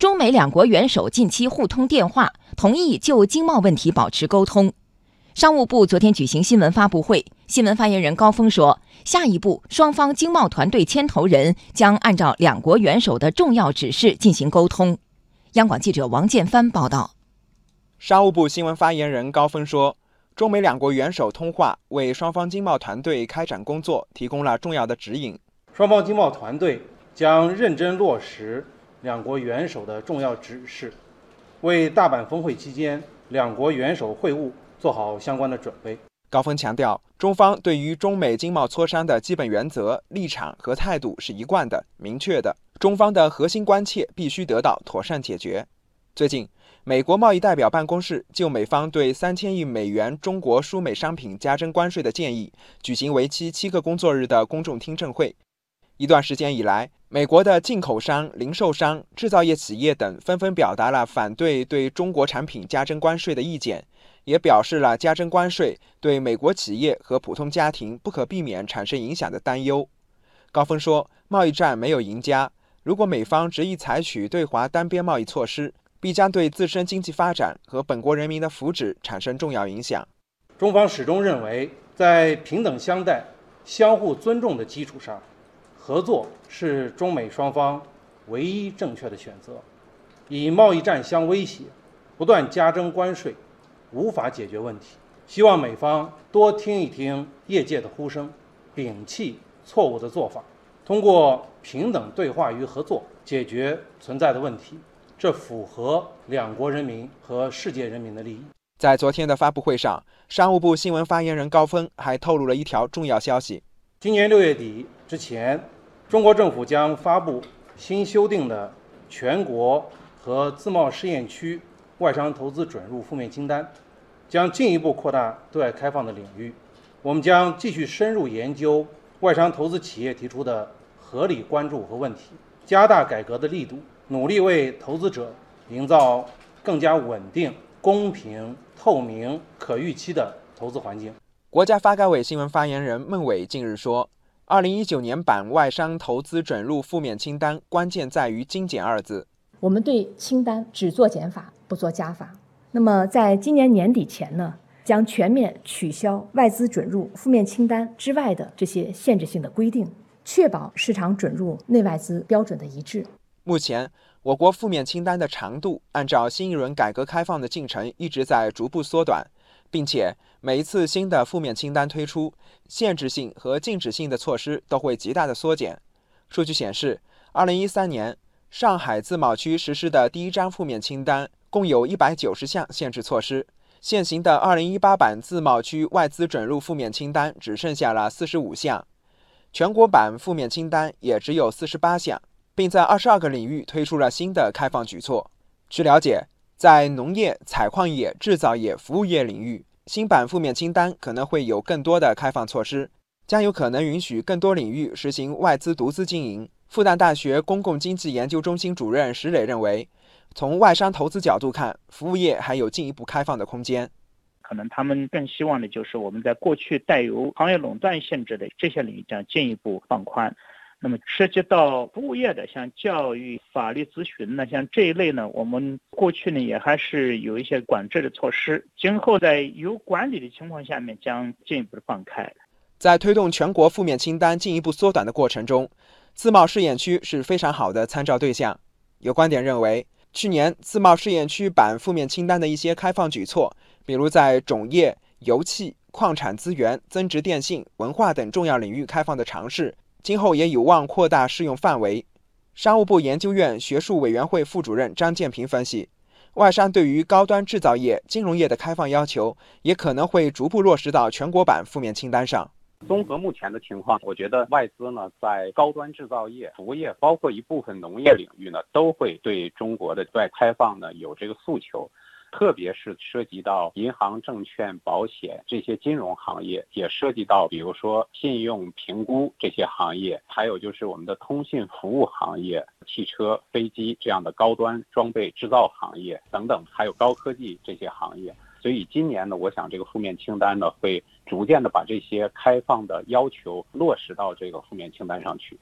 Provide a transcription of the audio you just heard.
中美两国元首近期互通电话，同意就经贸问题保持沟通。商务部昨天举行新闻发布会，新闻发言人高峰说，下一步双方经贸团队牵头人将按照两国元首的重要指示进行沟通。央广记者王建帆报道。商务部新闻发言人高峰说，中美两国元首通话为双方经贸团队开展工作提供了重要的指引。双方经贸团队将认真落实两国元首的重要指示，为大阪峰会期间两国元首会晤。做好相关的准备。高峰强调，中方对于中美经贸磋商的基本原则、立场和态度是一贯的、明确的。中方的核心关切必须得到妥善解决。最近，美国贸易代表办公室就美方对三千亿美元中国输美商品加征关税的建议，举行为期七个工作日的公众听证会。一段时间以来，美国的进口商、零售商、制造业企业等纷纷表达了反对对中国产品加征关税的意见。也表示了加征关税对美国企业和普通家庭不可避免产生影响的担忧。高峰说，贸易战没有赢家，如果美方执意采取对华单边贸易措施，必将对自身经济发展和本国人民的福祉产生重要影响。中方始终认为，在平等相待、相互尊重的基础上，合作是中美双方唯一正确的选择。以贸易战相威胁，不断加征关税。无法解决问题，希望美方多听一听业界的呼声，摒弃错误的做法，通过平等对话与合作解决存在的问题，这符合两国人民和世界人民的利益。在昨天的发布会上，商务部新闻发言人高峰还透露了一条重要消息：今年六月底之前，中国政府将发布新修订的全国和自贸试验区。外商投资准入负面清单将进一步扩大对外开放的领域。我们将继续深入研究外商投资企业提出的合理关注和问题，加大改革的力度，努力为投资者营造更加稳定、公平、透明、可预期的投资环境。国家发改委新闻发言人孟伟近日说：“二零一九年版外商投资准入负面清单关键在于精简二字。我们对清单只做减法。”不做加法。那么，在今年年底前呢，将全面取消外资准入负面清单之外的这些限制性的规定，确保市场准入内外资标准的一致。目前，我国负面清单的长度按照新一轮改革开放的进程一直在逐步缩短，并且每一次新的负面清单推出，限制性和禁止性的措施都会极大的缩减。数据显示，二零一三年上海自贸区实施的第一张负面清单。共有一百九十项限制措施，现行的二零一八版自贸区外资准入负面清单只剩下了四十五项，全国版负面清单也只有四十八项，并在二十二个领域推出了新的开放举措。据了解，在农业、采矿业、制造业、服务业领域，新版负面清单可能会有更多的开放措施，将有可能允许更多领域实行外资独资经营。复旦大学公共经济研究中心主任石磊认为。从外商投资角度看，服务业还有进一步开放的空间。可能他们更希望的就是我们在过去带有行业垄断性质的这些领域将进一步放宽。那么涉及到服务业的，像教育、法律咨询呢，像这一类呢，我们过去呢也还是有一些管制的措施。今后在有管理的情况下面，将进一步的放开。在推动全国负面清单进一步缩短的过程中，自贸试验区是非常好的参照对象。有观点认为。去年自贸试验区版负面清单的一些开放举措，比如在种业、油气、矿产资源、增值电信、文化等重要领域开放的尝试，今后也有望扩大适用范围。商务部研究院学术委员会副主任张建平分析，外商对于高端制造业、金融业的开放要求，也可能会逐步落实到全国版负面清单上。综合目前的情况，我觉得外资呢在高端制造业、服务业，包括一部分农业领域呢，都会对中国的对外开放呢有这个诉求，特别是涉及到银行、证券、保险这些金融行业，也涉及到比如说信用评估这些行业，还有就是我们的通信服务行业、汽车、飞机这样的高端装备制造行业等等，还有高科技这些行业。所以今年呢，我想这个负面清单呢会逐渐的把这些开放的要求落实到这个负面清单上去。